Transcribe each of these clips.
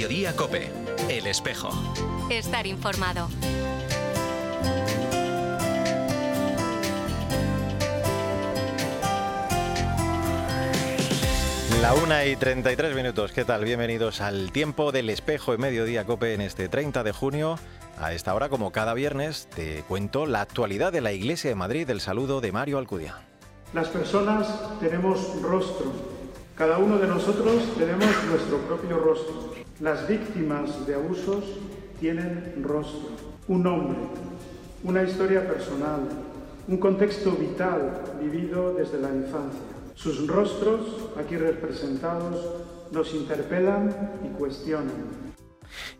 Mediodía Cope, El Espejo. Estar informado. La una y 33 minutos, ¿qué tal? Bienvenidos al tiempo del espejo en Mediodía Cope en este 30 de junio. A esta hora, como cada viernes, te cuento la actualidad de la Iglesia de Madrid, el saludo de Mario Alcudia. Las personas tenemos rostro, cada uno de nosotros tenemos nuestro propio rostro. Las víctimas de abusos tienen rostro, un nombre, una historia personal, un contexto vital vivido desde la infancia. Sus rostros, aquí representados, nos interpelan y cuestionan.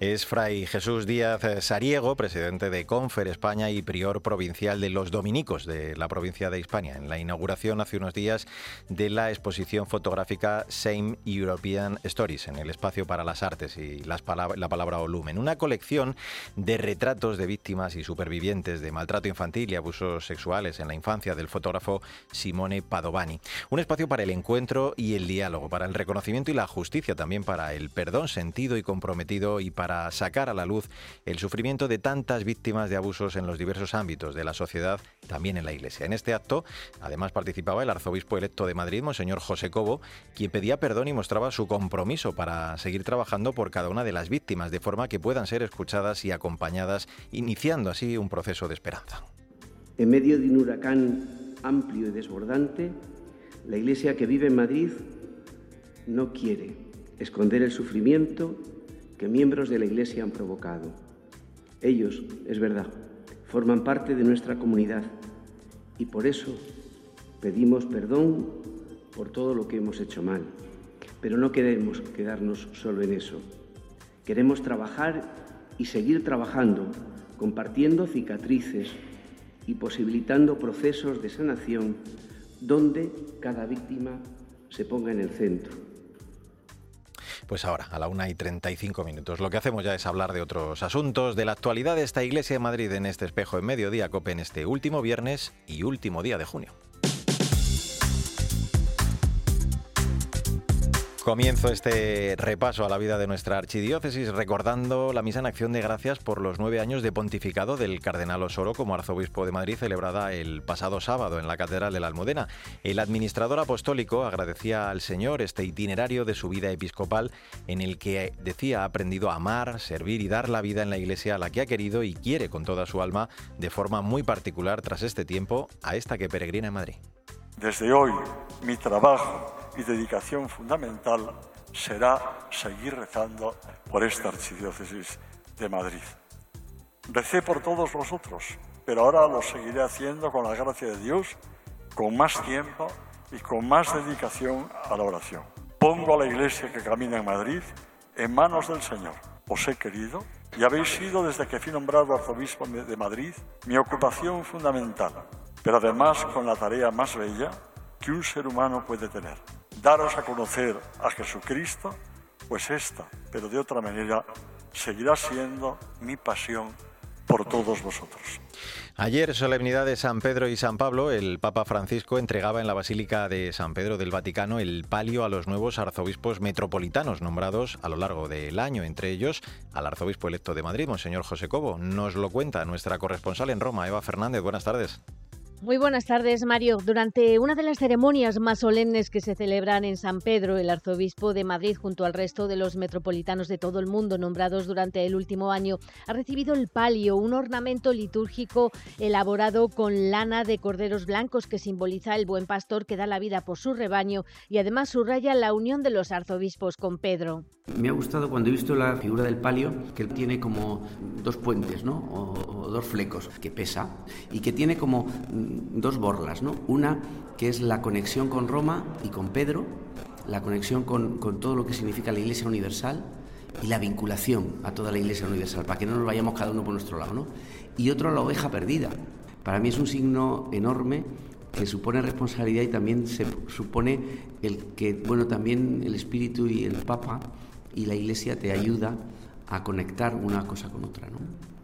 Es Fray Jesús Díaz Sariego, presidente de Confer España y prior provincial de los Dominicos de la provincia de Hispania, en la inauguración hace unos días de la exposición fotográfica Same European Stories en el espacio para las artes y las la palabra volumen. Una colección de retratos de víctimas y supervivientes de maltrato infantil y abusos sexuales en la infancia del fotógrafo Simone Padovani. Un espacio para el encuentro y el diálogo, para el reconocimiento y la justicia, también para el perdón sentido y comprometido y para sacar a la luz el sufrimiento de tantas víctimas de abusos en los diversos ámbitos de la sociedad, también en la Iglesia. En este acto, además, participaba el arzobispo electo de Madrid, Monseñor José Cobo, quien pedía perdón y mostraba su compromiso para seguir trabajando por cada una de las víctimas, de forma que puedan ser escuchadas y acompañadas, iniciando así un proceso de esperanza. En medio de un huracán amplio y desbordante, la Iglesia que vive en Madrid no quiere esconder el sufrimiento que miembros de la Iglesia han provocado. Ellos, es verdad, forman parte de nuestra comunidad y por eso pedimos perdón por todo lo que hemos hecho mal. Pero no queremos quedarnos solo en eso. Queremos trabajar y seguir trabajando, compartiendo cicatrices y posibilitando procesos de sanación donde cada víctima se ponga en el centro. Pues ahora, a la una y 35 minutos. Lo que hacemos ya es hablar de otros asuntos, de la actualidad de esta Iglesia de Madrid en este espejo en mediodía, COPE en este último viernes y último día de junio. Comienzo este repaso a la vida de nuestra archidiócesis recordando la misa en acción de gracias por los nueve años de pontificado del cardenal Osoro como arzobispo de Madrid celebrada el pasado sábado en la Catedral de la Almudena. El administrador apostólico agradecía al Señor este itinerario de su vida episcopal en el que decía ha aprendido a amar, servir y dar la vida en la iglesia a la que ha querido y quiere con toda su alma de forma muy particular tras este tiempo a esta que peregrina en Madrid. Desde hoy mi trabajo y dedicación fundamental será seguir rezando por esta archidiócesis de Madrid. Recé por todos vosotros, pero ahora lo seguiré haciendo con la gracia de Dios, con más tiempo y con más dedicación a la oración. Pongo a la iglesia que camina en Madrid en manos del Señor. Os he querido y habéis sido desde que fui nombrado arzobispo de Madrid mi ocupación fundamental, pero además con la tarea más bella que un ser humano puede tener daros a conocer a Jesucristo, pues esta, pero de otra manera, seguirá siendo mi pasión por todos vosotros. Ayer, solemnidad de San Pedro y San Pablo, el Papa Francisco entregaba en la Basílica de San Pedro del Vaticano el palio a los nuevos arzobispos metropolitanos nombrados a lo largo del año, entre ellos al arzobispo electo de Madrid, Monseñor José Cobo. Nos lo cuenta nuestra corresponsal en Roma, Eva Fernández. Buenas tardes. Muy buenas tardes, Mario. Durante una de las ceremonias más solemnes que se celebran en San Pedro, el arzobispo de Madrid, junto al resto de los metropolitanos de todo el mundo nombrados durante el último año, ha recibido el palio, un ornamento litúrgico elaborado con lana de corderos blancos que simboliza el buen pastor que da la vida por su rebaño y además subraya la unión de los arzobispos con Pedro. Me ha gustado cuando he visto la figura del palio, que tiene como dos puentes, ¿no? O, dos flecos, que pesa, y que tiene como dos borlas, ¿no? Una que es la conexión con Roma y con Pedro, la conexión con, con todo lo que significa la Iglesia Universal y la vinculación a toda la Iglesia Universal, para que no nos vayamos cada uno por nuestro lado, ¿no? Y otro, la oveja perdida. Para mí es un signo enorme que supone responsabilidad y también se supone el que, bueno, también el Espíritu y el Papa y la Iglesia te ayuda a conectar una cosa con otra, ¿no?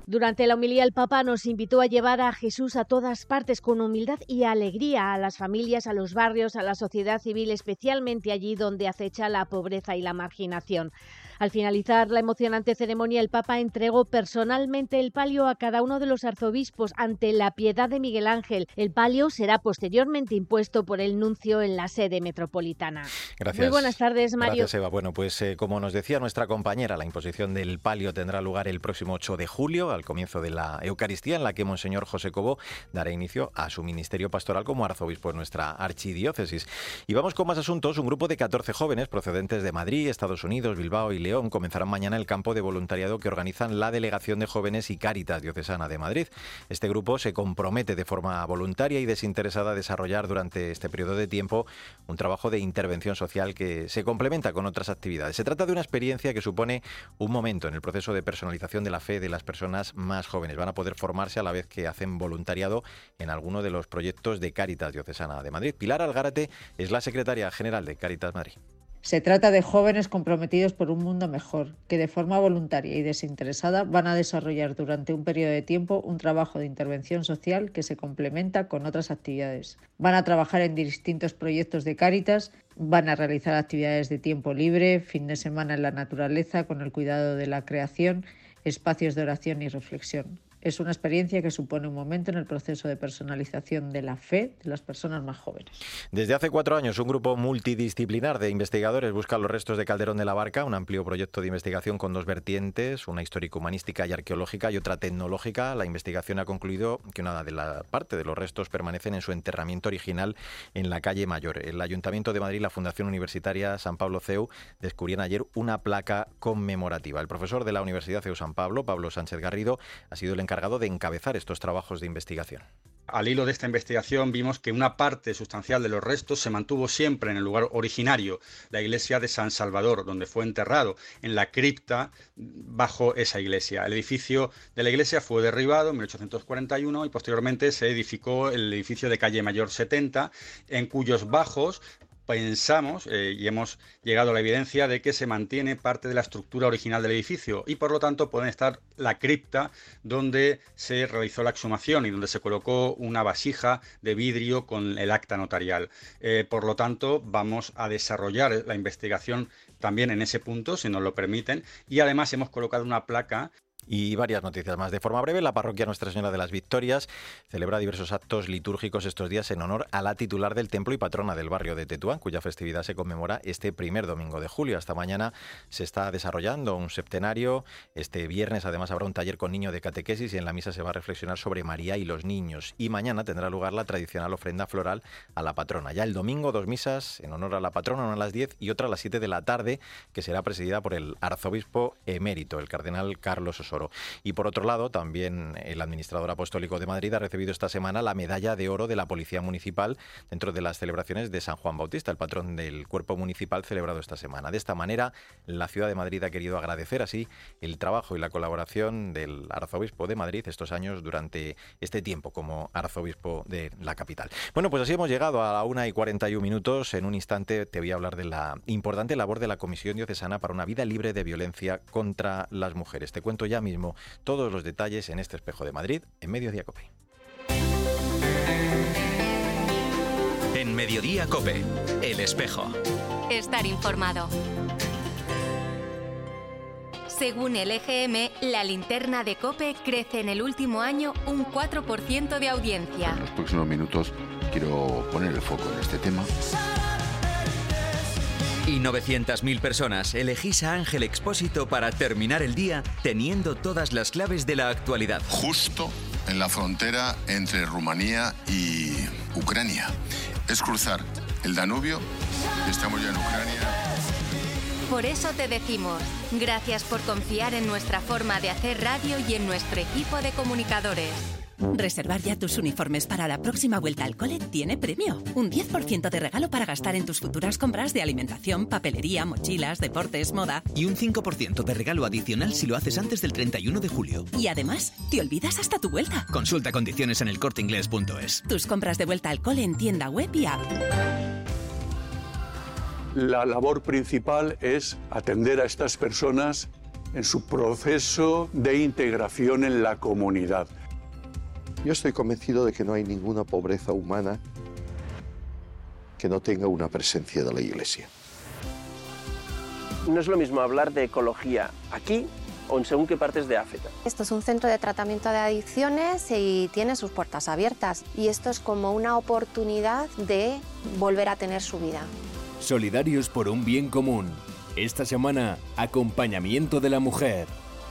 Durante la homilía el Papa nos invitó a llevar a Jesús a todas partes con humildad y alegría a las familias, a los barrios, a la sociedad civil, especialmente allí donde acecha la pobreza y la marginación. Al finalizar la emocionante ceremonia, el Papa entregó personalmente el palio a cada uno de los arzobispos ante la piedad de Miguel Ángel. El palio será posteriormente impuesto por el nuncio en la sede metropolitana. Gracias. Muy buenas tardes, Mario. Gracias, Eva. Bueno, pues eh, como nos decía nuestra compañera, la imposición del palio tendrá lugar el próximo 8 de julio, al comienzo de la Eucaristía, en la que Monseñor José Cobo dará inicio a su ministerio pastoral como arzobispo en nuestra archidiócesis. Y vamos con más asuntos. Un grupo de 14 jóvenes procedentes de Madrid, Estados Unidos, Bilbao y León comenzarán mañana el campo de voluntariado que organizan la Delegación de Jóvenes y Cáritas Diocesana de Madrid. Este grupo se compromete de forma voluntaria y desinteresada a desarrollar durante este periodo de tiempo un trabajo de intervención social que se complementa con otras actividades. Se trata de una experiencia que supone un momento en el proceso de personalización de la fe de las personas más jóvenes. Van a poder formarse a la vez que hacen voluntariado en alguno de los proyectos de Cáritas Diocesana de Madrid. Pilar Algárate es la secretaria general de Cáritas Madrid. Se trata de jóvenes comprometidos por un mundo mejor, que de forma voluntaria y desinteresada van a desarrollar durante un periodo de tiempo un trabajo de intervención social que se complementa con otras actividades. Van a trabajar en distintos proyectos de Cáritas, van a realizar actividades de tiempo libre, fin de semana en la naturaleza con el cuidado de la creación, espacios de oración y reflexión. Es una experiencia que supone un momento en el proceso de personalización de la fe de las personas más jóvenes. Desde hace cuatro años, un grupo multidisciplinar de investigadores busca los restos de Calderón de la Barca, un amplio proyecto de investigación con dos vertientes, una histórico-humanística y arqueológica y otra tecnológica. La investigación ha concluido que una de la parte de los restos permanecen en su enterramiento original en la calle Mayor. El Ayuntamiento de Madrid y la Fundación Universitaria San Pablo CEU descubrieron ayer una placa conmemorativa. El profesor de la Universidad CEU San Pablo, Pablo Sánchez Garrido, ha sido el encargado de encabezar estos trabajos de investigación. Al hilo de esta investigación vimos que una parte sustancial de los restos se mantuvo siempre en el lugar originario, la iglesia de San Salvador, donde fue enterrado, en la cripta bajo esa iglesia. El edificio de la iglesia fue derribado en 1841 y posteriormente se edificó el edificio de calle Mayor 70, en cuyos bajos pensamos eh, y hemos llegado a la evidencia de que se mantiene parte de la estructura original del edificio y por lo tanto pueden estar la cripta donde se realizó la exhumación y donde se colocó una vasija de vidrio con el acta notarial. Eh, por lo tanto, vamos a desarrollar la investigación también en ese punto, si nos lo permiten, y además hemos colocado una placa y varias noticias más. De forma breve, la parroquia Nuestra Señora de las Victorias celebra diversos actos litúrgicos estos días en honor a la titular del templo y patrona del barrio de Tetuán, cuya festividad se conmemora este primer domingo de julio. Hasta mañana se está desarrollando un septenario. Este viernes además habrá un taller con niño de catequesis y en la misa se va a reflexionar sobre María y los niños. Y mañana tendrá lugar la tradicional ofrenda floral a la patrona. Ya el domingo dos misas en honor a la patrona, una a las 10 y otra a las 7 de la tarde, que será presidida por el arzobispo emérito, el cardenal Carlos Osorio. Y por otro lado, también el administrador apostólico de Madrid ha recibido esta semana la medalla de oro de la Policía Municipal dentro de las celebraciones de San Juan Bautista, el patrón del cuerpo municipal celebrado esta semana. De esta manera, la ciudad de Madrid ha querido agradecer así el trabajo y la colaboración del arzobispo de Madrid estos años durante este tiempo como arzobispo de la capital. Bueno, pues así hemos llegado a la una y 41 minutos. En un instante te voy a hablar de la importante labor de la Comisión Diocesana para una vida libre de violencia contra las mujeres. Te cuento ya mismo todos los detalles en este espejo de Madrid en Mediodía Cope. En Mediodía Cope, el espejo. Estar informado. Según el EGM, la linterna de Cope crece en el último año un 4% de audiencia. En los próximos minutos quiero poner el foco en este tema. Y 900.000 personas elegís a Ángel Expósito para terminar el día teniendo todas las claves de la actualidad. Justo en la frontera entre Rumanía y Ucrania. Es cruzar el Danubio. Estamos ya en Ucrania. Por eso te decimos, gracias por confiar en nuestra forma de hacer radio y en nuestro equipo de comunicadores. Reservar ya tus uniformes para la próxima vuelta al cole tiene premio. Un 10% de regalo para gastar en tus futuras compras de alimentación, papelería, mochilas, deportes, moda. Y un 5% de regalo adicional si lo haces antes del 31 de julio. Y además, te olvidas hasta tu vuelta. Consulta condiciones en elcorteingles.es. Tus compras de vuelta al cole en tienda web y app. La labor principal es atender a estas personas en su proceso de integración en la comunidad. Yo estoy convencido de que no hay ninguna pobreza humana que no tenga una presencia de la Iglesia. No es lo mismo hablar de ecología aquí o en según qué partes de África. Esto es un centro de tratamiento de adicciones y tiene sus puertas abiertas. Y esto es como una oportunidad de volver a tener su vida. Solidarios por un bien común. Esta semana, acompañamiento de la mujer.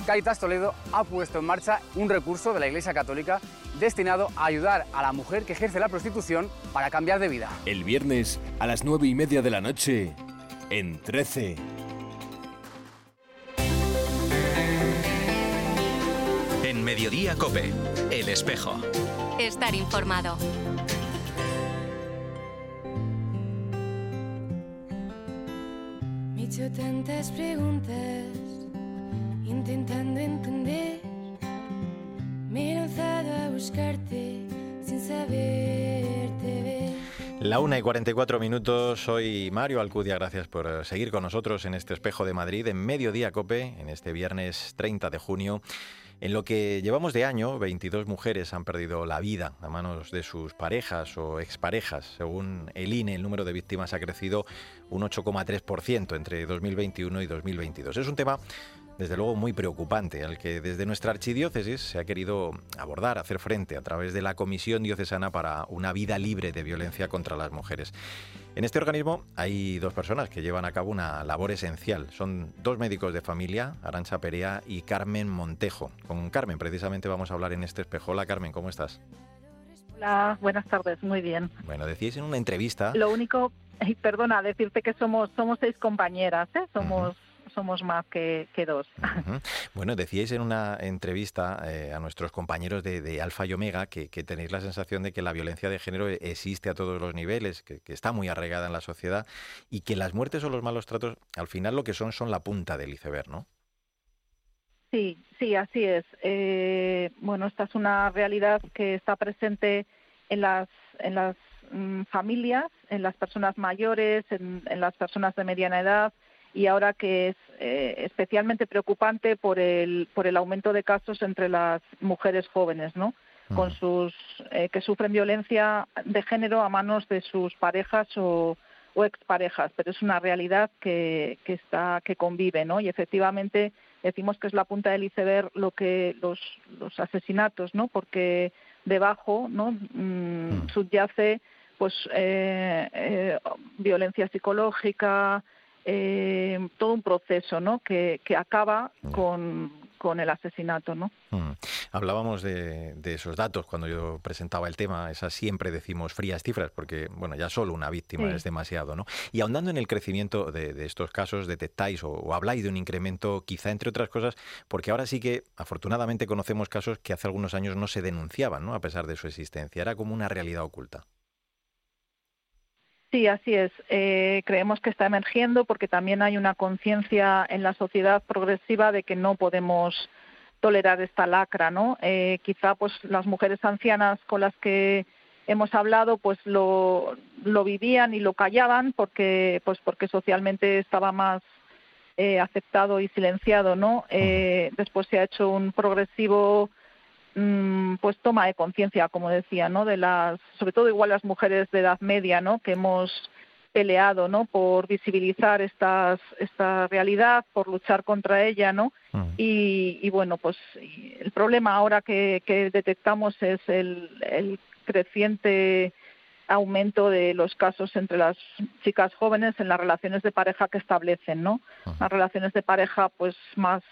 Caritas Toledo ha puesto en marcha un recurso de la Iglesia Católica destinado a ayudar a la mujer que ejerce la prostitución para cambiar de vida. El viernes a las nueve y media de la noche en 13. En Mediodía Cope, El Espejo. Estar informado. Me he hecho tantas preguntas, intentando entender. Me he lanzado a buscarte sin saberte ver. La una y 44 minutos, soy Mario Alcudia, gracias por seguir con nosotros en este espejo de Madrid en Mediodía Cope, en este viernes 30 de junio. En lo que llevamos de año, 22 mujeres han perdido la vida a manos de sus parejas o exparejas. Según el INE, el número de víctimas ha crecido un 8,3% entre 2021 y 2022. Es un tema desde luego muy preocupante, al que desde nuestra archidiócesis se ha querido abordar, hacer frente a través de la Comisión Diocesana para una vida libre de violencia contra las mujeres. En este organismo hay dos personas que llevan a cabo una labor esencial. Son dos médicos de familia, Arancha Perea y Carmen Montejo. Con Carmen precisamente vamos a hablar en este espejo. Hola Carmen, ¿cómo estás? Hola, buenas tardes, muy bien. Bueno, decíais en una entrevista... Lo único, perdona, decirte que somos, somos seis compañeras, ¿eh? somos somos más que, dos. Bueno, decíais en una entrevista eh, a nuestros compañeros de, Alfa y Omega que, tenéis la sensación de que la violencia de género existe a todos los niveles, que, está muy arraigada en la sociedad y que las muertes o los malos tratos al final lo que son son la punta del iceberg, ¿no? Sí, sí, así es. Eh, bueno, esta es una realidad que está presente en las, en las mm, familias, en las personas mayores, en, en las personas de mediana edad, y ahora que es eh, especialmente preocupante por el, por el aumento de casos entre las mujeres jóvenes, ¿no? Con sus, eh, que sufren violencia de género a manos de sus parejas o, o exparejas, pero es una realidad que, que, está, que convive, ¿no? Y efectivamente decimos que es la punta del iceberg lo que los, los asesinatos, ¿no? Porque debajo, ¿no? Mm, subyace pues eh, violencia psicológica, eh, todo un proceso ¿no? que, que acaba con, con, el asesinato. ¿no? Mm. Hablábamos de, esos datos cuando yo presentaba el tema, esas siempre decimos frías cifras, porque bueno, ya solo una víctima es demasiado. ¿no? Y ahondando en el crecimiento de, estos casos, detectáis o, o, habláis de un incremento, quizá entre otras cosas, porque ahora sí que afortunadamente conocemos casos que hace algunos años no se denunciaban, ¿no? a pesar de su existencia. Era como una realidad oculta. Sí, así es. Eh, creemos que está emergiendo porque también hay una conciencia en la sociedad progresiva de que no podemos tolerar esta lacra, ¿no? Eh, quizá pues las mujeres ancianas con las que hemos hablado pues lo, lo vivían y lo callaban porque pues porque socialmente estaba más eh, aceptado y silenciado, ¿no? después se ha hecho un progresivo pues toma de conciencia, como decía, ¿no? De las, sobre todo igual las mujeres de edad media, ¿no? Que hemos peleado, ¿no? Por visibilizar estas, esta realidad, por luchar contra ella, ¿no? Mm. Y, bueno, pues el problema ahora que, detectamos es el, el creciente aumento de los casos entre las chicas jóvenes en las relaciones de pareja que establecen, ¿no? Las relaciones de pareja pues más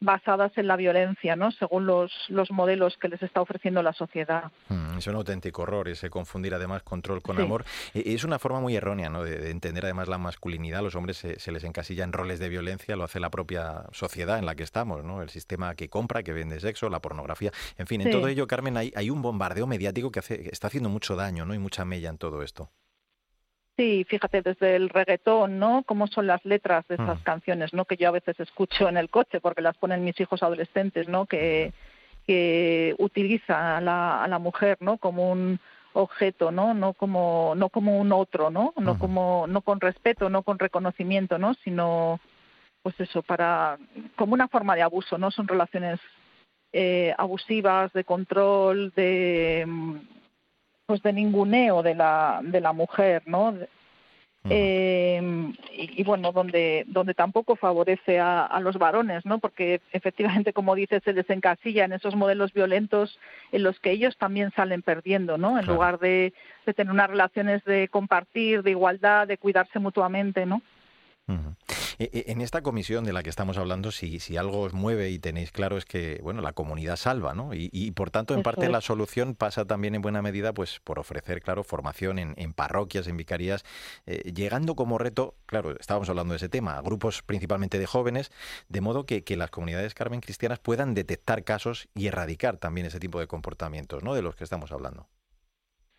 basadas en la violencia, ¿no? Según los, los modelos que les está ofreciendo la sociedad. Mm, es un auténtico horror ese confundir además control con amor. E, es una forma muy errónea ¿no? de, entender además la masculinidad. Los hombres se, les encasilla en roles de violencia, lo hace la propia sociedad en la que estamos, ¿no? El sistema que compra, que vende sexo, la pornografía. En fin, en todo ello, Carmen, hay, hay un bombardeo mediático que hace, está haciendo mucho daño ¿no? y mucha mella en todo esto. Sí, fíjate, desde el reggaetón, ¿no? Cómo son las letras de esas canciones, ¿no? Que yo a veces escucho en el coche porque las ponen mis hijos adolescentes, ¿no? Que, que utiliza a la, a la mujer, ¿no? Como un objeto, ¿no? No como, no como un otro, ¿no? No como, no con respeto, no con reconocimiento, ¿no? Sino, pues eso, para, como una forma de abuso, ¿no? Son relaciones eh, abusivas, de control, de pues de ninguneo de la, de la mujer, ¿no? Eh, y, bueno, donde, donde tampoco favorece a, los varones, ¿no? Porque efectivamente, como dices, se desencasilla en esos modelos violentos en los que ellos también salen perdiendo, ¿no? En lugar de, de, tener unas relaciones de compartir, de igualdad, de cuidarse mutuamente, ¿no? E, en esta comisión de la que estamos hablando, si, si algo os mueve y tenéis claro es que bueno la comunidad salva, ¿no? Y, por tanto, en parte la solución pasa también en buena medida pues por ofrecer, claro, formación en, parroquias, en vicarías, eh, llegando como reto, claro, estábamos hablando de ese tema, a grupos principalmente de jóvenes, de modo que, que las comunidades Carmen cristianas puedan detectar casos y erradicar también ese tipo de comportamientos, ¿no? De los que estamos hablando.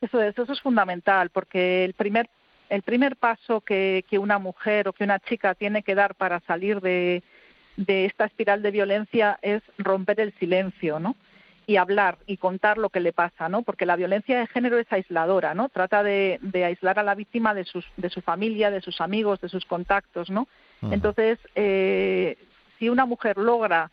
Eso es, eso es fundamental, porque el primer el primer paso que, una mujer o que una chica tiene que dar para salir de, esta espiral de violencia es romper el silencio, ¿no? y hablar y contar lo que le pasa, ¿no? Porque la violencia de género es aisladora, ¿no? Trata de, aislar a la víctima de, sus, de su familia, de sus amigos, de sus contactos, ¿no? Entonces, eh, si una mujer logra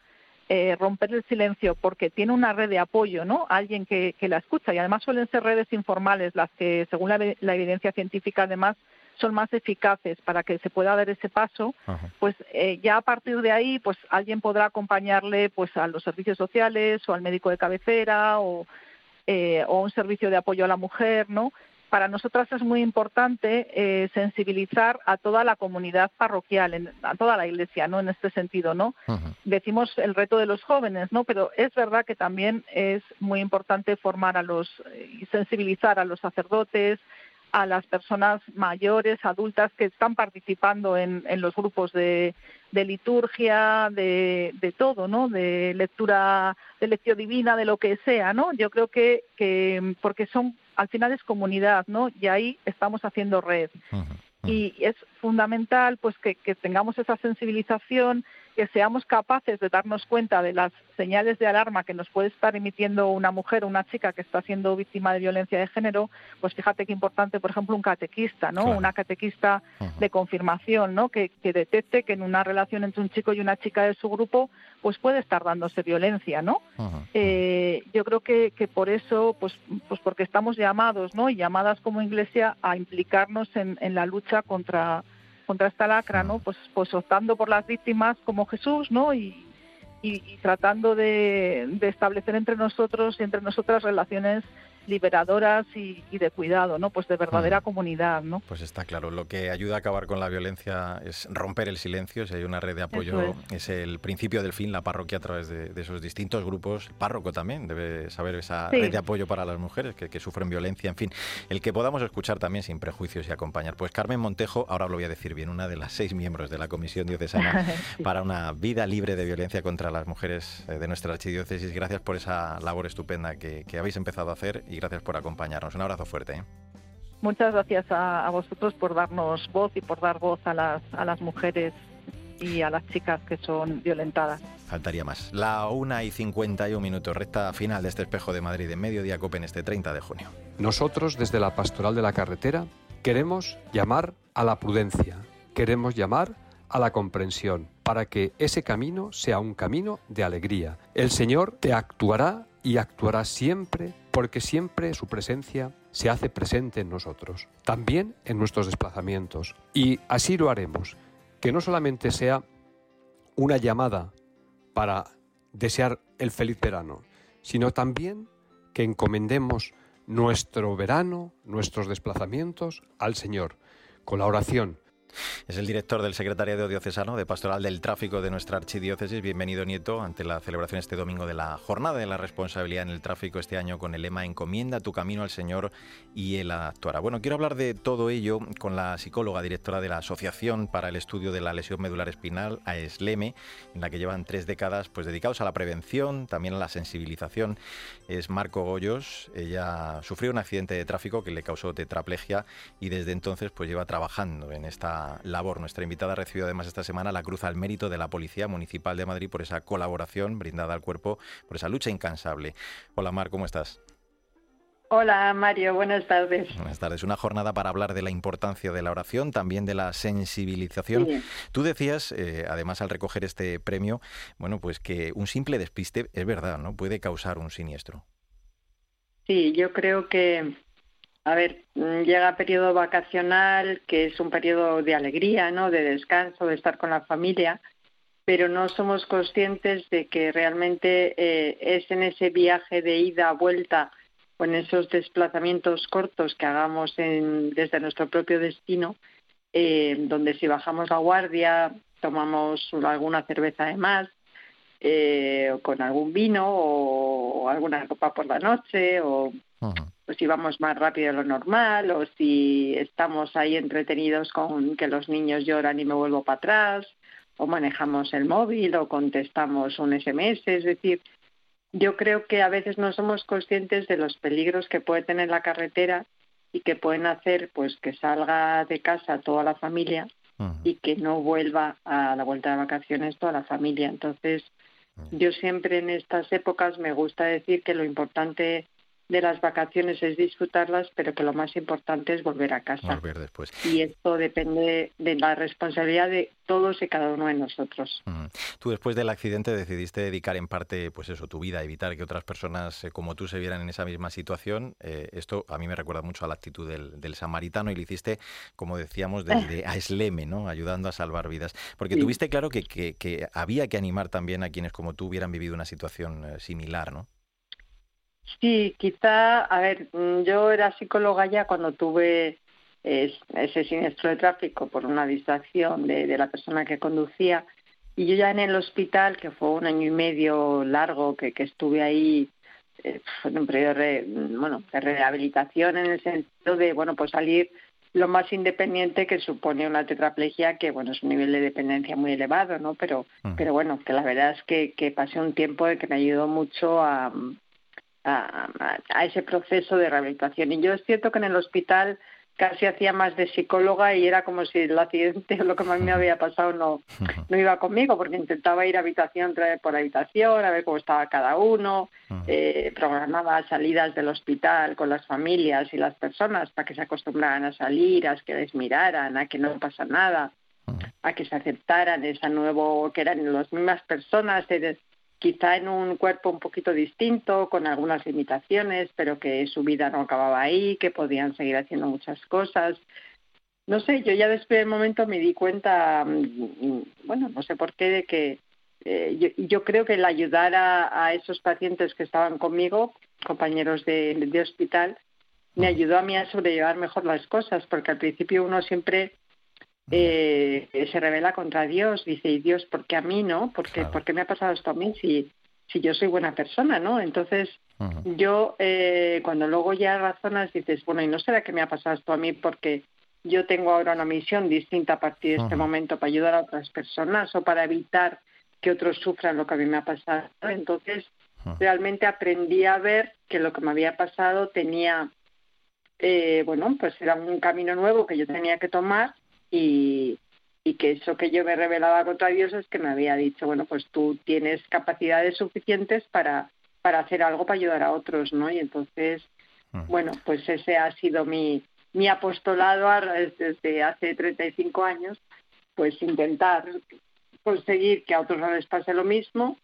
eh, romper el silencio porque tiene una red de apoyo, ¿no? Alguien que, la escucha y además suelen ser redes informales las que, según la, evidencia científica, además son más eficaces para que se pueda dar ese paso, pues eh, ya a partir de ahí, pues alguien podrá acompañarle, pues a los servicios sociales o al médico de cabecera o eh, o un servicio de apoyo a la mujer, ¿no? Para nosotras es muy importante eh, sensibilizar a toda la comunidad parroquial, a toda la iglesia, ¿no? En este sentido, ¿no? Decimos el reto de los jóvenes, ¿no? Pero es verdad que también es muy importante formar a los eh, y sensibilizar a los sacerdotes, a las personas mayores, adultas que están participando en, los grupos de, liturgia, de, todo, ¿no? De lectura, de lección divina, de lo que sea, ¿no? Yo creo que, que porque son, al final es comunidad, ¿no? Y ahí estamos haciendo red. Y es fundamental, pues, que, que tengamos esa sensibilización, que seamos capaces de darnos cuenta de las señales de alarma que nos puede estar emitiendo una mujer o una chica que está siendo víctima de violencia de género, pues fíjate qué importante, por ejemplo, un catequista, ¿no? Una catequista de confirmación, ¿no? Que, detecte que en una relación entre un chico y una chica de su grupo, pues puede estar dándose violencia, ¿no? Eh, yo creo que, que por eso, pues, pues porque estamos llamados, ¿no? Y llamadas como iglesia a implicarnos en, en la lucha contra contra esta lacra, ¿no? Pues, pues optando por las víctimas como Jesús, ¿no? Y, y, tratando de, de, establecer entre nosotros y entre nosotras relaciones liberadoras y, de cuidado, ¿no? Pues de verdadera comunidad, ¿no? Pues está claro. Lo que ayuda a acabar con la violencia es romper el silencio. Si hay una red de apoyo, es. el principio del fin, la parroquia a través de, esos distintos grupos. El párroco también debe saber esa red de apoyo para las mujeres que, sufren violencia. En fin, el que podamos escuchar también sin prejuicios y acompañar. Pues Carmen Montejo, ahora lo voy a decir bien, una de las seis miembros de la Comisión Diocesana para una vida libre de violencia contra las mujeres eh, de nuestra archidiócesis. Gracias por esa labor estupenda que, que habéis empezado a hacer y gracias por acompañarnos. Un abrazo fuerte. ¿eh? Muchas gracias a, vosotros por darnos voz y por dar voz a las, a las mujeres y a las chicas que son violentadas. Faltaría más. La 1 y 51 minutos, recta final de este espejo de Madrid en Mediodía Copen este 30 de junio. Nosotros, desde la Pastoral de la Carretera, queremos llamar a la prudencia, queremos llamar a la comprensión, para que ese camino sea un camino de alegría. El Señor te actuará y actuará siempre porque siempre su presencia se hace presente en nosotros, también en nuestros desplazamientos. Y así lo haremos, que no solamente sea una llamada para desear el feliz verano, sino también que encomendemos nuestro verano, nuestros desplazamientos al Señor, con la oración, Es el director del Secretariado Diocesano de Pastoral del Tráfico de nuestra archidiócesis. Bienvenido, Nieto, ante la celebración este domingo de la Jornada de la Responsabilidad en el Tráfico este año con el lema Encomienda tu camino al Señor y Él actuará. Bueno, quiero hablar de todo ello con la psicóloga directora de la Asociación para el Estudio de la Lesión Medular Espinal, AESLEME, en la que llevan tres décadas pues, dedicados a la prevención, también a la sensibilización. Es Marco Goyos. Ella sufrió un accidente de tráfico que le causó tetraplegia y desde entonces pues lleva trabajando en esta labor. Nuestra invitada ha recibido además esta semana la Cruz al Mérito de la Policía Municipal de Madrid por esa colaboración brindada al cuerpo, por esa lucha incansable. Hola Mar, ¿cómo estás? Hola Mario, buenas tardes. Buenas tardes. Una jornada para hablar de la importancia de la oración, también de la sensibilización. Tú decías, eh, además al recoger este premio, bueno, pues que un simple despiste, es verdad, ¿no? Puede causar un siniestro. Sí, yo creo que a ver, mm, llega periodo vacacional, que es un periodo de alegría, ¿no? De descanso, de estar con la familia, pero no somos conscientes de que realmente eh, es en ese viaje de ida, vuelta, o en esos desplazamientos cortos que hagamos desde nuestro propio destino, eh, donde si bajamos la guardia, tomamos alguna cerveza de más, eh, o con algún vino, o, alguna copa por la noche, o pues si vamos más rápido de lo normal o si estamos ahí entretenidos con que los niños lloran y me vuelvo para atrás o manejamos el móvil o contestamos un SMS, es decir, yo creo que a veces no somos conscientes de los peligros que puede tener la carretera y que pueden hacer pues que salga de casa toda la familia y que no vuelva a la vuelta de vacaciones toda la familia. Entonces, yo siempre en estas épocas me gusta decir que lo importante de las vacaciones es disfrutarlas, pero que lo más importante es volver a casa. Volver después. Y esto depende de la responsabilidad de todos y cada uno de nosotros. Tú después del accidente decidiste dedicar en parte, pues eso, tu vida, a evitar que otras personas eh, como tú se vieran en esa misma situación. Eh, esto a mí me recuerda mucho a la actitud del, samaritano y lo hiciste, como decíamos, desde Aisleme, ¿no? Ayudando a salvar vidas. Porque tuviste claro que, que, que había que animar también a quienes como tú hubieran vivido una situación eh, similar, ¿no? Sí, quizá, a ver, mm, yo era psicóloga ya cuando tuve ese siniestro de tráfico por una distracción de, la persona que conducía y yo ya en el hospital, que fue un año y medio largo que, que estuve ahí eh, en un periodo de, bueno, de rehabilitación en el sentido de, bueno, pues salir lo más independiente que supone una tetraplegia, que bueno, es un nivel de dependencia muy elevado, ¿no? Pero, pero bueno, que la verdad es que, que pasé un tiempo de que me ayudó mucho a, a, ese proceso de rehabilitación. Y yo es cierto que en el hospital casi hacía más de psicóloga y era como si el accidente o lo que a mí me había pasado no, no iba conmigo, porque intentaba ir habitación por habitación, a ver cómo estaba cada uno, eh, programaba salidas del hospital con las familias y las personas para que se acostumbraran a salir, a que les miraran, a que no pasa nada, a que se aceptaran esa nuevo, que eran las mismas personas, quizá en un cuerpo un poquito distinto, con algunas limitaciones, pero que su vida no acababa ahí, que podían seguir haciendo muchas cosas. No sé, yo ya después del momento me di cuenta, mm, bueno, no sé por qué, de que eh, yo, creo que el ayudar a, esos pacientes que estaban conmigo, compañeros de hospital, me ayudó a mí a sobrellevar mejor las cosas, porque al principio uno siempre eh, se revela contra Dios, dice, y Dios, ¿por qué a mí no? ¿Por qué, me ha pasado esto a mí si, si yo soy buena persona, no? Entonces, yo, eh, cuando luego ya razonas, dices, bueno, ¿y no será que me ha pasado esto a mí porque yo tengo ahora una misión distinta a partir de este momento para ayudar a otras personas o para evitar que otros sufran lo que a mí me ha pasado? Entonces, realmente aprendí a ver que lo que me había pasado tenía, eh, bueno, pues era un camino nuevo que yo tenía que tomar y, que eso que yo me revelaba contra Dios es que me había dicho, bueno, pues tú tienes capacidades suficientes para, para hacer algo para ayudar a otros, ¿no? Y entonces, mm. bueno, pues ese ha sido mi, mi apostolado desde hace 35 años, pues intentar conseguir que a otros no les pase lo mismo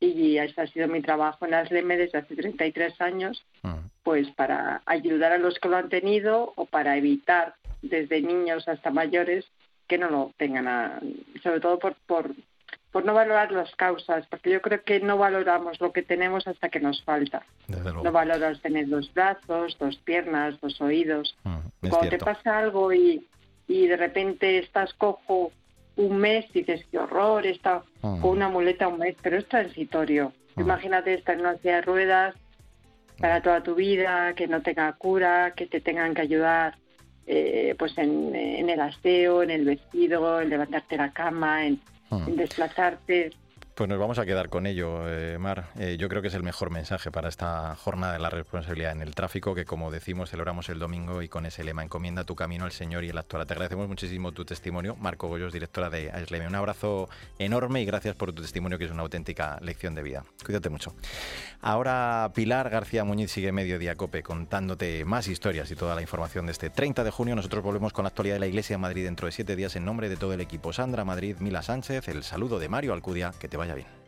y ese ha sido mi trabajo en ASLEME desde hace 33 años, mm. pues para ayudar a los que lo han tenido o para evitar desde niños hasta mayores que no lo tengan, sobre todo por, por, por no valorar las causas, porque yo creo que no valoramos lo que tenemos hasta que nos falta. No valoras tener los brazos, dos piernas, dos oídos. Mm, Cuando te pasa algo y, y de repente estás cojo un mes y dices, qué horror, está con una muleta un mes, pero es transitorio. Imagínate estar en una silla de ruedas para toda tu vida, que no tenga cura, que te tengan que ayudar eh, pues en, en, el aseo, en el vestido, en levantarte la cama, en, en desplazarte. Pues nos vamos a quedar con ello, eh, Mar. Eh, yo creo que es el mejor mensaje para esta jornada de la responsabilidad en el tráfico, que como decimos, celebramos el domingo y con ese lema, encomienda tu camino al Señor y el actual. Te agradecemos muchísimo tu testimonio. Marco Goyos, directora de Aisleme. Un abrazo enorme y gracias por tu testimonio, que es una auténtica lección de vida. Cuídate mucho. Ahora Pilar García Muñiz sigue Mediodía Cope contándote más historias y toda la información de este 30 de junio. Nosotros volvemos con la actualidad de la Iglesia de Madrid dentro de siete días en nombre de todo el equipo. Sandra Madrid, Mila Sánchez, el saludo de Mario Alcudia. Que te vaya bien.